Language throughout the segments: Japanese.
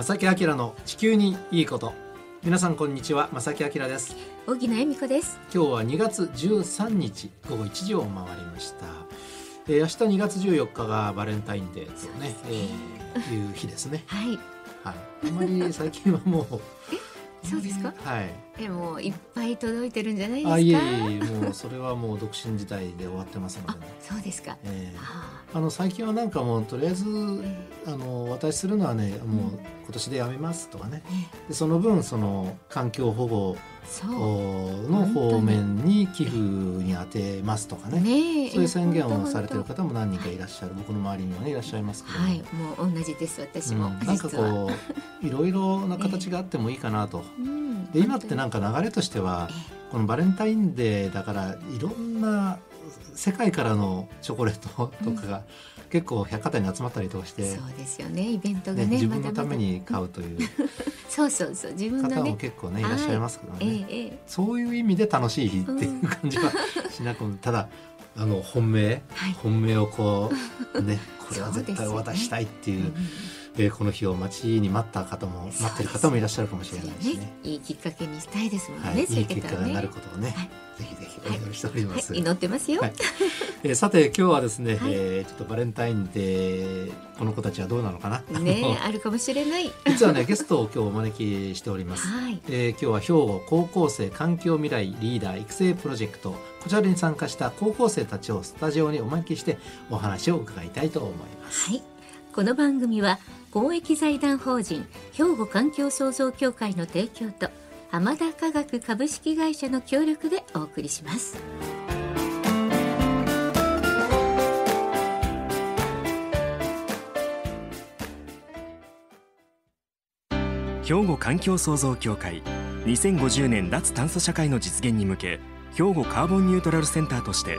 正木明の地球にいいこと。皆さんこんにちは正木明です。小木恵美子です。今日は2月13日午後1時を回りました、えー、明日2月14日がバレンタインデーとね、ね。えー、いう日ですね。はい、はい、あまり最近はもう そうですか？はい。えもういっぱい届いてるんじゃないですか？あいえいえもうそれはもう独身時代で終わってますので、ね、そうですか。えー、あの最近はなんかもうとりあえず、えー、あのお渡しするのはねもう今年でやめますとかね。でその分その環境保護の方面に寄付に充てますとかね、ね、そういう宣言をされてる方も何人かいらっしゃる。僕の周りにはねいらっしゃいますけどはい。もう同じです私も、うん、なんかこう いろいろな形があってもいいかなと、えー、で今ってなんか流れとしては、このバレンタインデーだからいろんな世界からのチョコレートとかが、結構百貨店に集まったりとかしてそうですよねイベントがね、ね、自分のために買うという そうそうそう自分方も結構ねいらっしゃいますけどね、ええ、そういう意味で楽しい日っていう感じはしなくも、ただあの本命、はい、本命をこうねこれは絶対渡したいっていう。えー、この日を待ちに待った方も待ってる方もいらっしゃるかもしれないしね、ね、いいきっかけにしたいですもんね、はい、いい結果がなることをね、はい、ぜひぜひお祈りしております、はい、祈ってますよ、はい、えー、さて今日はですね、はい、えー、ちょっとバレンタインでこの子たちはどうなのかなねあるかもしれない。実はねゲストを今日お招きしております、はい、えー、今日は兵庫高校生環境未来リーダー育成プロジェクトこちらに参加した高校生たちをスタジオにお招きしてお話を伺いたいと思います。はい。この番組は公益財団法人兵庫環境創造協会の提供と浜田科学株式会社の協力でお送りします。兵庫環境創造協会2050年脱炭素社会の実現に向け兵庫カーボンニュートラルセンターとして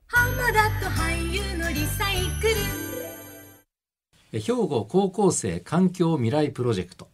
浜田と俳優のリサイクル。兵庫高校生環境未来プロジェクト。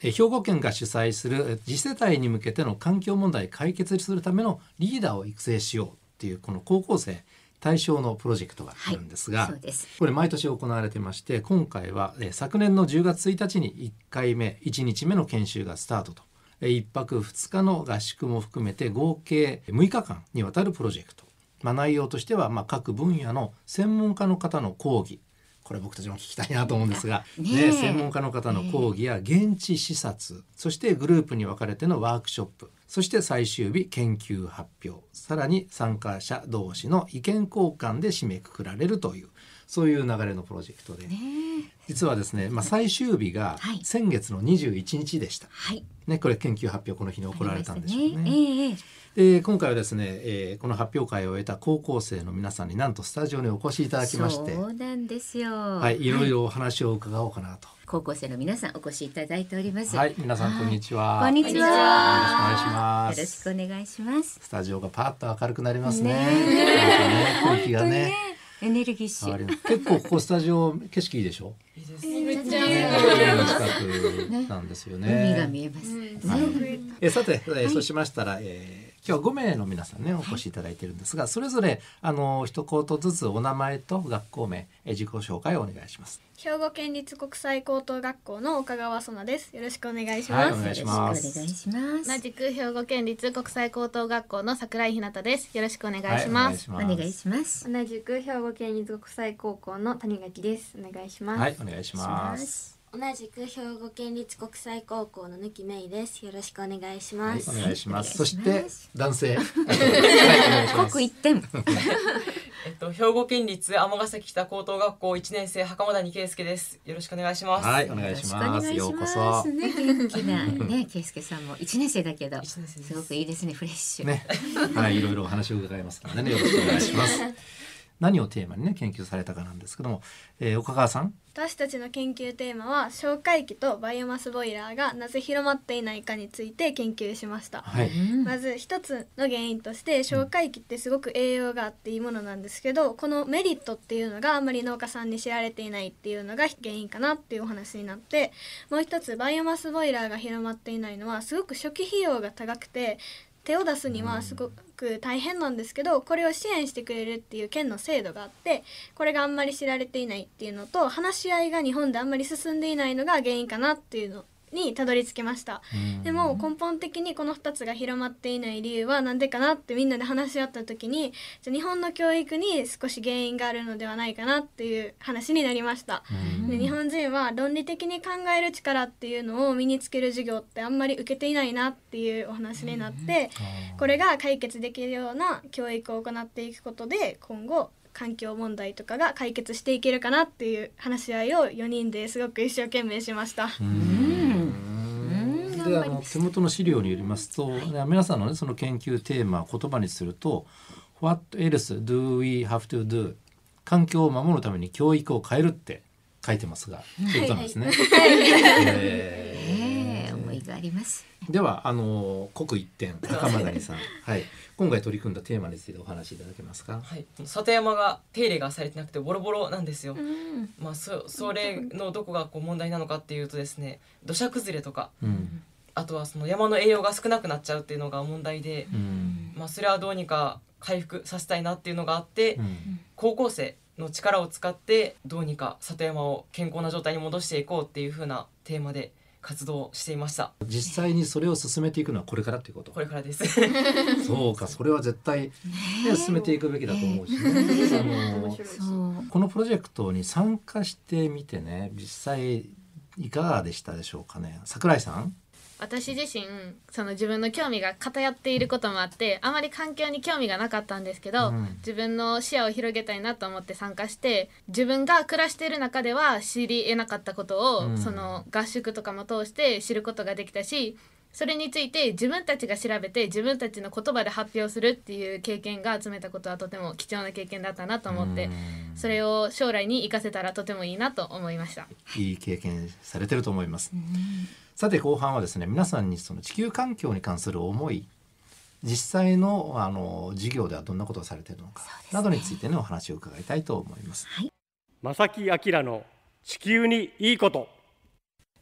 兵庫県が主催する次世代に向けての環境問題解決するためのリーダーを育成しようっていうこの高校生対象のプロジェクトがあるんですが、はい、これ毎年行われてまして今回は昨年の10月1日に1回目1日目の研修がスタートと。1泊2日の合宿も含めて合計6日間にわたるプロジェクトまあ、内容としては、まあ、各分野の専門家の方の講義。これ僕たちも聞きたいなと思うんですが、ね、ね、専門家の方の講義や現地視察。そしてグループに分かれてのワークショップ。そして最終日研究発表。さらに参加者同士の意見交換で締めくくられるという。そういう流れのプロジェクトで、ね、実はですね、まあ、最終日が先月の21日でした、はい、ね、これ研究発表この日に行われたんでしょうね。ねえーで今回はですね、えー、この発表会を終えた高校生の皆さんになんとスタジオにお越しいただきましてそうなんですよ。はいい。ろいろお話を伺おうかなと、はい、高校生の皆さんお越しいただいております。はい皆さんこんにちは。こんにちは。よろしくお願いします。よろしくお願いします。スタジオがパッと明るくなりますね。ね。空気がね。エネルギッシュ。結構ここスタジオ景色いいでしょ？いいですめっちゃ近くなんです。よね。海が見えます、はい、えさて、えー、そうしましたら、えー今日は5名の皆さんねお越しいただいているんですが、それぞれあの一言ずつお名前と学校名自己紹介をお願いします。兵庫県立国際高等学校の岡川園です。よろしくお願いします、はい、お願いします。お願いします。同じく兵庫県立国際高等学校の桜井ひなたです。よろしくお願いします、はい、お願いします。同じく兵庫県立国際高校の谷垣です。お願いします。はいお願いします同じく兵庫県立国際高校のぬきめいです。よろしくお願いします。はい、お願いします。そして男性。刻一点。えっと兵庫県立尼崎北高等学校一年生袴谷圭介です。よろしくお願いします。はい、お願いします。ようこそ。ね、元気なね、圭介さんも一年生だけど、すごくいいですね、フレッシュ。ね、はい、いろいろお話を伺いますのでね、よろしくお願いします。何をテーマにね研究されたかなんですけども、えー、岡川さん。私たちの研究テーマは消化器とバイオマスボイラーがなぜ広まっていないかについて研究しました、はい。まず一つの原因として消化液ってすごく栄養があっていいものなんですけどこのメリットっていうのがあんまり農家さんに知られていないっていうのが原因かなっていうお話になってもう一つバイオマスボイラーが広まっていないのはすごく初期費用が高くて手を出すにはすごく大変なんですけどこれを支援してくれるっていう県の制度があってこれがあんまり知られていないっていうのと話し合いが日本であんまり進んでいないのが原因かなっていうのにたどり着きました。でも根本的にこの2つが広まっていない理由は何でかなってみんなで話し合った時にじゃあ日本の教育に少し原因があるのではないかなっていう話になりました。で日本人は論理的に考える力っていうのを身につける授業ってあんまり受けていないなっていうお話になってこれが解決できるような教育を行っていくことで今後環境問題とかが解決していけるかなっていう話し合いを4人ですごく一生懸命しました。であの手元の資料によりますと、ね皆さんのねその研究テーマを言葉にすると「What else do we have to do?」環境を守るために教育を変えるって書いてますが、ということなんですね。ええ え。思いがあります。ーではあの刻一点高間谷さん、はい、今回取り組んだテーマについてお話しいただけますか？はい、里山が手入れがされてなくてボロボロなんですよ。まあそそれのどこがこう問題なのかっていうとですね土砂崩れとか。うんあとはその山の栄養が少なくなっちゃうっていうのが問題で、うん。まあ、それはどうにか回復させたいなっていうのがあって、うん。高校生の力を使ってどうにか里山を健康な状態に戻していこうっていう風なテーマで活動していました。実際にそれを進めていくのはこれからということ？こ。れからです。そうか、それは絶対、ね、進めていくべきだと思うし、ね、あの。このプロジェクトに参加してみてね実際いかがでしたでしょうかね。桜井さん？私自身その自分の興味が偏っていることもあってあまり環境に興味がなかったんですけど、うん。自分の視野を広げたいなと思って参加して自分が暮らしている中では知り得なかったことを、うん。その合宿とかも通して知ることができたしそれについて自分たちが調べて自分たちの言葉で発表するっていう経験が集めたことはとても貴重な経験だったなと思ってうん。それを将来に生かせたらとてもいいなと思いました。いい経験されてると思います、さて後半はですね皆さんにその地球環境に関する思い実際のあの授業ではどんなことをされているのか、などについてのお話を伺いたいと思います、正木明の地球にいいこと。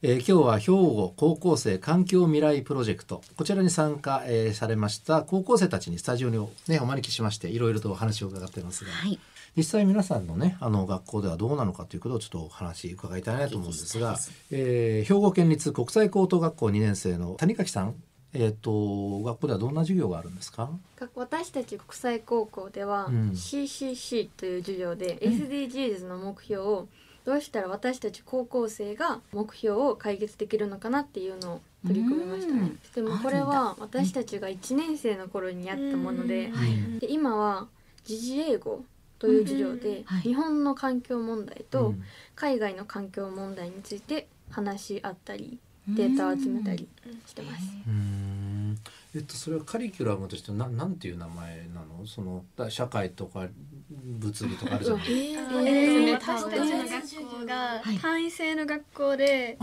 えー今日は兵庫高校生環境未来プロジェクト。こちらに参加、えーされました高校生たちにスタジオに、ね、お招きしましていろいろとお話を伺っていますが、はい。実際皆さんのねあの学校ではどうなのかということをちょっとお話伺いたいなと思うんですが、えー兵庫県立国際高等学校2年生の谷垣さん、えー、と学校ではどんな授業があるんですか？私たち国際高校ではうん。CCC という授業で SDGs の目標をどうしたら私たち高校生が目標を解決できるのかなっていうのを取り組みましたね。でもこれは私たちが1年生の頃にやったものではい。で今は時事英語という授業ではい。日本の環境問題うとん。海外の環境問題について話し合ったりデータを集めたりしてます。うー。んえっとそれはカリキュラムとしてななんていう名前なの？そのだ社会とか物理とかあるじゃない？えー。ー。えー。私たちの学校がはい。単位制の学校で、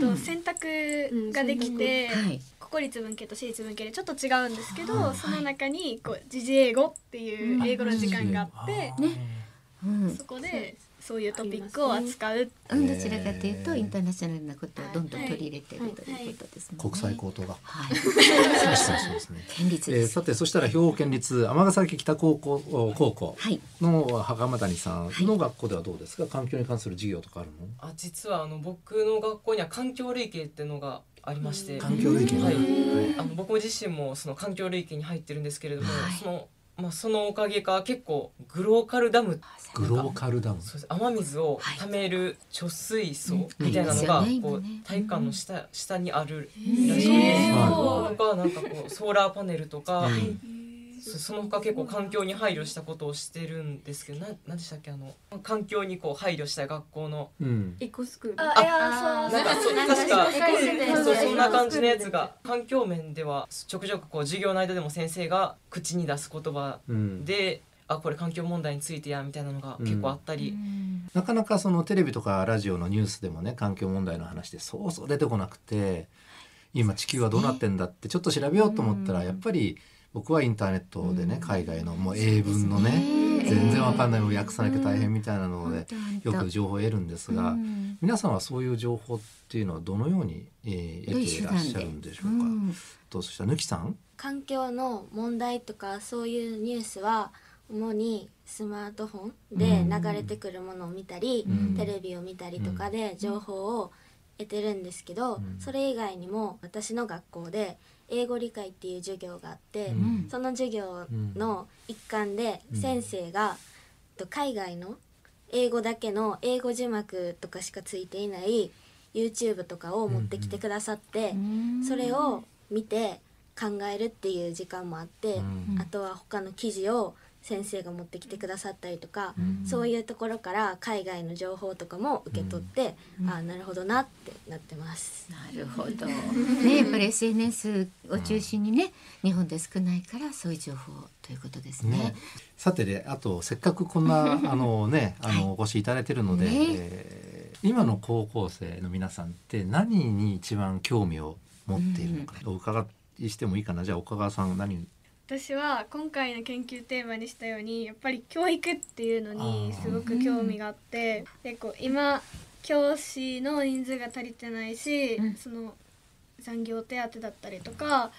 と選択ができて、はい。国立文系と私立文系でちょっと違うんですけど、その中にこう時事英語っていう英語の時間があって、うん。そこでそういうトピックを扱う。うん、どちらかというとインターナショナルなことをどんどん取り入れているということですね。国際高等学校、はい。そうですね県立えー。さてそしたら兵庫県立尼崎北高校お高校はい。の袴谷さんの学校ではどうですか？環境に関する授業とかあるの？あ実はあの僕の学校には環境類型っていうのがありまして、環境類型はい。ね、あの僕自身もその環境類型に入ってるんですけれども、はい。そのまあそのおかげか結構グローカルダムグローカルダム？雨水をはい。溜める貯水槽うんみたいなのがこう体育館の下下にあるらしいん。ですよ。はとかなんかこうソーラーパネルとか、うんそその他結構環境に配慮したことをしてるんですけどななんでしたっけあの環境にこう配慮した学校のうん。エコスクール。あいやそうなんかそうなんか確かそうそんな感じのやつが環境面ではちょくちょくこう授業の間でも先生が口に出す言葉うん。であこれ環境問題についてやみたいなのが結構あったり、なかなかそのテレビとかラジオのニュースでもね環境問題の話でそうそう出てこなくて今地球はどうなってんだってちょっと調べようと思ったらやっぱり僕はインターネットでね海外のもう英文のね全然わかんない訳さなきゃ大変みたいなのでよく情報を得るんですが皆さんはそういう情報っていうのはどのようにえ得ていらっしゃるんでしょうか？とそしたらぬきさん？環境の問題とかそういうニュースは主にスマートフォンで流れてくるものを見たり、テレビを見たりとかで情報を得てるんですけど、それ以外にも私の学校で英語理解っていう授業があって、その授業の一環で先生が、海外の英語だけの英語字幕とかしかついていない YouTube とかを持ってきてくださって、それを見て考えるっていう時間もあって、あとは他の記事を先生が持ってきてくださったりとか、うん、そういうところから海外の情報とかも受け取って、うん、ああなるほどなってなってます。なるほど。ねやっぱり SNS を中心にね、日本で少ないからそういう情報ということですね。ね。さてであとせっかくこんな あのねあの、お越しいただいてるので、ね。えー、今の高校生の皆さんって何に一番興味を持っているのか、お伺いしてもいいかな？じゃあ岡川さん何私は今回の研究テーマにしたようにやっぱり教育っていうのにすごく興味があって結構今教師の人数が足りてないし、うん、その残業手当だったりとか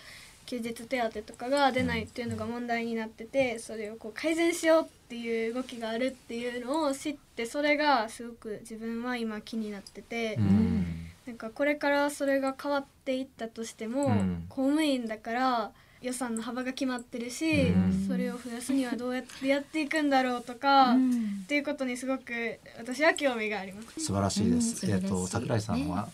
休日手当とかが出ないっていうのが問題になっててそれをこう改善しようっていう動きがあるっていうのを知ってそれがすごく自分は今気になってて、うん、なんかこれからそれが変わっていったとしても、うん、公務員だから。予算の幅が決まってるし、うん、それを増やすにはどうやってやっていくんだろうとか、うん、っていうことにすごく私は興味があります。素晴らしいです。えっと桜井さんは？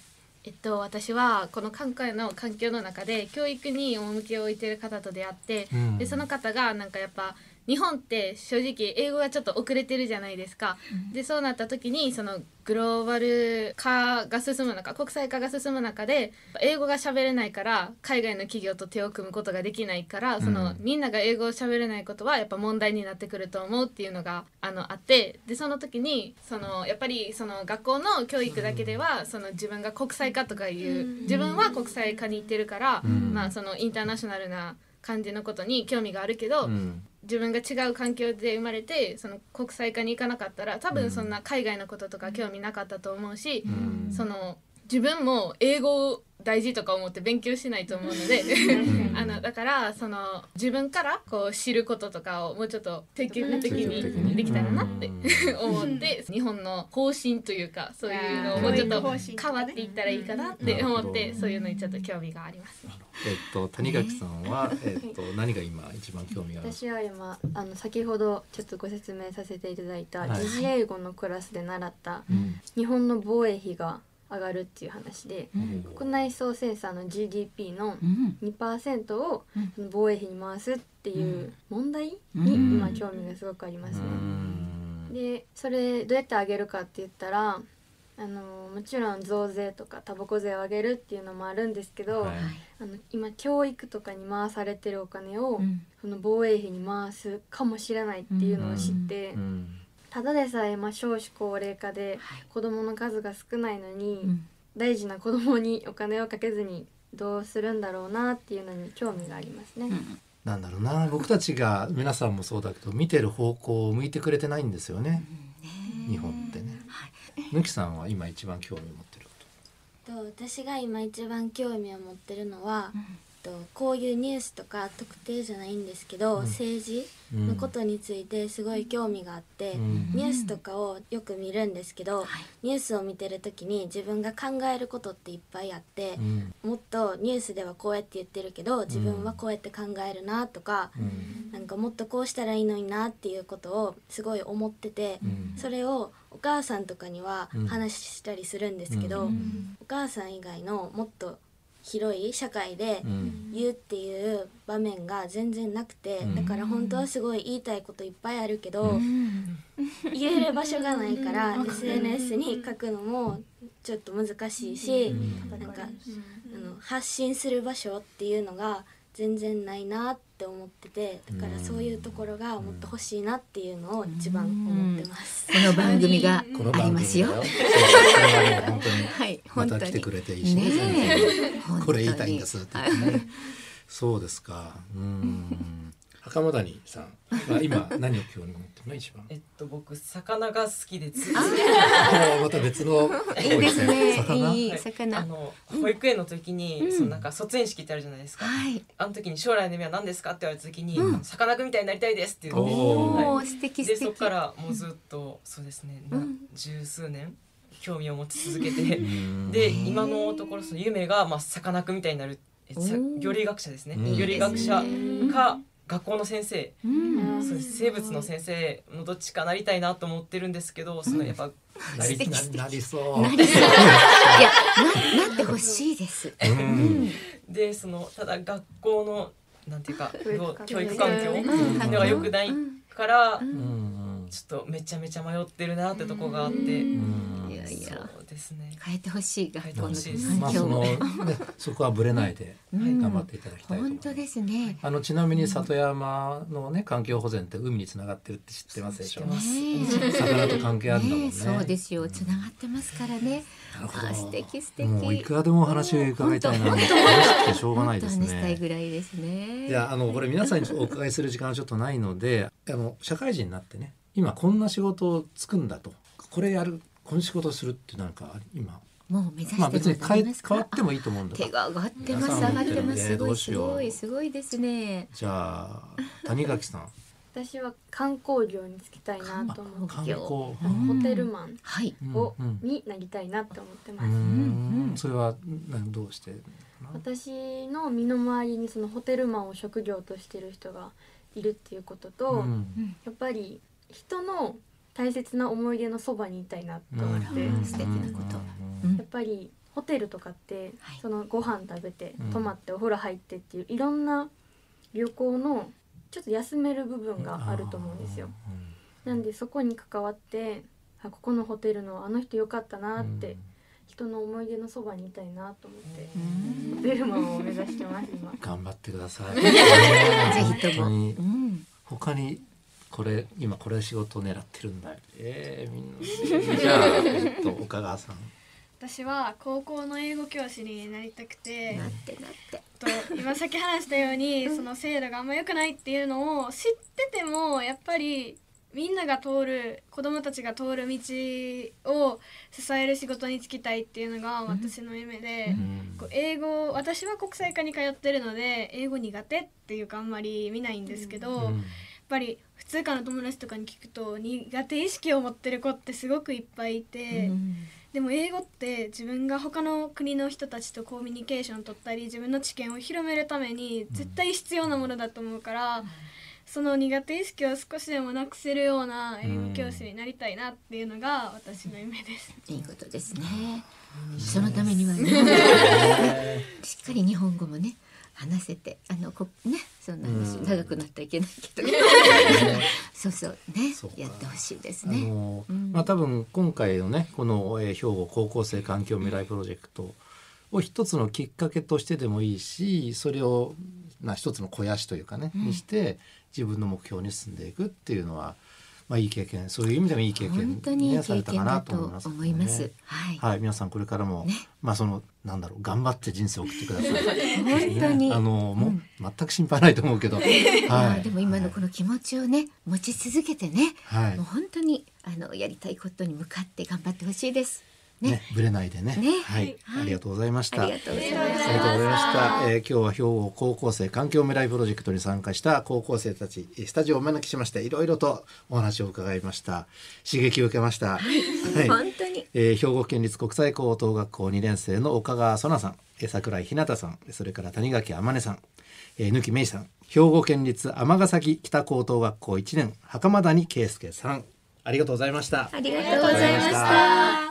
えっと、私はこの今回の環境の中で教育に趣を置いてる方と出会って、うん、でその方がなんかやっぱ日本って正直英語がちょっと遅れてるじゃないですか。でそうなった時にそのグローバル化が進む中国際化が進む中で英語が喋れないから海外の企業と手を組むことができないからその、みんなが英語を喋れないことはやっぱ問題になってくると思うっていうのがあのあってでその時にそのやっぱりその学校の教育だけではその自分が国際化とかいう自分は国際化に行ってるから、まあそのインターナショナルな感じのことに興味があるけど、うん、自分が違う環境で生まれてその国際化に行かなかったら多分そんな海外のこととか興味なかったと思うし、うん、その自分も英語大事とか思って勉強しないと思うので。あのだからその自分からこう知ることとかをもうちょっと積極的にできたらなって思って日本の方針というかそういうのをもうちょっと変わっていったらいいかなって思ってそういうのにちょっと興味があります、ね。えっと谷垣さんは、えっと何が今一番興味がある？私は今あの先ほどちょっとご説明させていただいた時事英語のクラスで習った日本の防衛費が上がるっていう話で、うん、国内総生産の GDP の2%を防衛費に回すっていう問題に今興味がすごくありますね。でそれどうやって上げるかって言ったらあのもちろん増税とかタバコ税を上げるっていうのもあるんですけど、はい、あの今教育とかに回されてるお金を、うん、その防衛費に回すかもしれないっていうのを知って。うん。うんただでさえ、まあ、少子高齢化で子どもの数が少ないのに、はい、大事な子どもにお金をかけずにどうするんだろうなっていうのに興味がありますね。うんなんだろうな。僕たちが皆さんもそうだけど見てる方向を向いてくれてないんですよね、うん、日本ってね。はきさんは今一番興味を持ってること私が今一番興味を持ってるのは、うんとこういうニュースとか特定じゃないんですけど、うん、政治のことについてすごい興味があって、うん、ニュースとかをよく見るんですけど、ニュースを見てる時に自分が考えることっていっぱいあって、うん、もっとニュースではこうやって言ってるけど自分はこうやって考えるなとか、うん、なんかもっとこうしたらいいのになっていうことをすごい思ってて、それをお母さんとかには話したりするんですけど、お母さん以外のもっと広い社会で言うっていう場面が全然なくて、うん、だから本当はすごい言いたいこといっぱいあるけど、うん、言える場所がないから SNS に書くのもちょっと難しいし、うん、なんか、あの発信する場所っていうのが全然ないなって思っててだからそういうところがもっと欲しいなっていうのを一番思ってます。この番組が このあり番ますよ。本当に。はい、ま本当に。た来てくれていいしね。ねえ全然これ言いたいんですね。そうですか。うん。袴谷さんは今何を興味持ってるの？一番。えっと僕魚が好きでついあ また別のいいですね。魚？いいはい。魚。あの保育園の時に、うん。そのなんか卒園式ってあるじゃないですか、はい。あの時に将来の夢は何ですかって言われた時に、うん。さかなクンみたいになりたいですって言って、おおはい、素敵。でそこからもうずっとそうですね、なうん。十数年興味を持ち続けてうん。で今のところその夢がまあさかなクンみたいになる。魚類学者ですね、うん。魚類学者か学校の先生、うん。そう生物の先生のどっちかなりたいなと思ってるんですけど、そのやっぱなりななりそう。なりそう。いや、な、なってほしいです。うん。でそのただ学校のなんていうか教育環境。教育環境うん。のが良くないから、うん。うん。ちょっとめちゃめちゃ迷ってるなってとこがあって、うんいやいや、そうですね。変えてほしい学校の変えてほしいですまあその。ね そこはぶれないでうん頑張っていただきたいと思います。本当ですね。あのちなみに里山のね環境保全って海につながってるって知ってますでしょ？知ってますね魚と関係あるんだもんねねそうですよ。つながってますからね。なるほどあ、素敵素敵。もういくらでもお話を伺いたいな本楽し当くてしょうがないです本当話したいねぐらいですね。いやあのこれ皆さんにお伺いする時間はちょっとないのであの社会人になってね今こんな仕事をつくんだとこれやるこの仕事をするってなんか今？もう目指してまあ別に変え変わってもいいと思うんだ手が上がってます。上がってます。すごいするんでどうしよう。ごいすごいですね。じゃあ谷垣さん。私は観光業に就きたいなと思って。観光。ホうんテルマンはい。を、うんうんになりたいなって思ってまうす、ん。それはなどうして私の身の回りにそのホテルマンを職業としてる人がいるっていうことと、うん。やっぱり人の大切な思い出のそばにいたいなと思って、うん。素敵なこと。うん。やっぱりホテルとかって、はい。そのご飯食べてうん。泊まってお風呂入ってっていういろんな旅行のちょっと休める部分があると思うんですよ。なんでそこに関わってあここのホテルのあの人良かったなって、人の思い出のそばにいたいなと思って、ホテルマンを目指してます今。頑張ってください。他にこれ今これ仕事を狙ってるんだ。よ。えー、みんな。じゃあえっと岡川さん。私は高校の英語教師になりたくて。なってなって。と今さっき話したようにその制度があんま良くないっていうのを知っててもやっぱりみんなが通る子供たちが通る道を支える仕事に就きたいっていうのが私の夢で、こう英語私は国際科に通ってるので英語苦手っていうかあんまり見ないんですけど、ぱり普通科の友達とかに聞くと苦手意識を持ってる子ってすごくいっぱいいて。うんでも英語って自分が他の国の人たちとコミュニケーションを取ったり自分の知見を広めるために絶対必要なものだと思うから、その苦手意識を少しでもなくせるような英語教師になりたいなっていうのが私の夢です。いいことですね。そのためにはね しっかり日本語もね話せてあのこねそんな話うん。長くなったらいけないけど、そうそうねそうか。やってほしいですあね。のうん。まあ多分今回のねこの、えー兵庫高校生環境未来プロジェクトを一つのきっかけとしてでもいいしそれをな一つの肥やしというかね、にして自分の目標に進んでいくっていうのは、まあ、いい経験そういう意味でもいい経験、ね、本当にいいされ経験だたかなとと思います、思います。はい。はい、皆さんこれからも、ねまあそのなんだろう頑張って人生を送ってください。本当にねあのもう、うん全く心配ないと思うけど、まはい。あでも今のこの気持ちをね持ち続けてね、はいもう本当にあのやりたいことに向かって頑張ってほしいです。ねね、ぶれないでね。ねはい、はいありがとうございました。ありがとうございました。えー今日は兵庫高校生環境未来プロジェクトに参加した高校生たち、えースタジオをお招きしまして、いろいろとお話を伺いました。刺激を受けました。はい本当にえー兵庫県立国際高等学校2年生の岡川曽奈さん、えー桜井ひなたさん、それから谷垣天音さん、えー、貫芽衣さん、兵庫県立尼崎北高等学校1年袴谷圭介さん、ありがとうございました。ありがとうございました。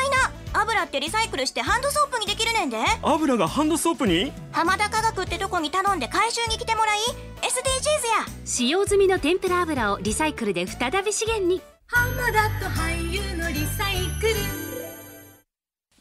油ってリサイクルしてハンドソープにできるねんで。油がハンドソープに？浜田科学ってとこに頼んで回収に来てもらい SDGs や。使用済みの天ぷら油をリサイクルで再び資源に。浜田と俳優のリサイク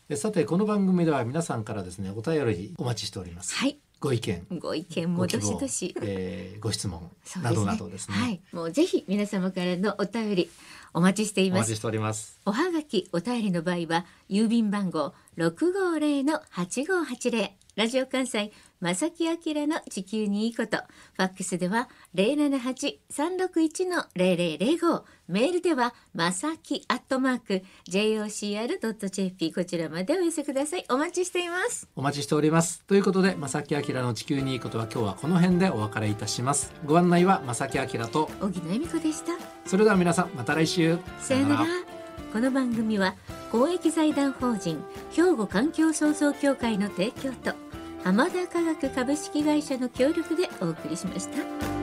ル。さてこの番組では皆さんからですねお便りお待ちしております。はい。ご意見。ご意見もどしどし、えー、ご質問などなどですね、ね、はい。もうぜひ皆様からのお便りお待ちしています。お待ちしております。おはがきお便りの場合は郵便番号六五零の八五八零。ラジオ関西正木明の地球にいいこと。ファックスでは零七八三六一の零零零五メールではまさきアットマーク jocr ドット jp こちらまでお寄せください。お待ちしています。お待ちしております。ということで正木明の地球にいいことは今日はこの辺でお別れいたします。ご案内は正木明と。小木野恵美子でした。それでは皆さんまた来週。さよなら。この番組は公益財団法人兵庫環境創造協会の提供と浜田科学株式会社の協力でお送りしました。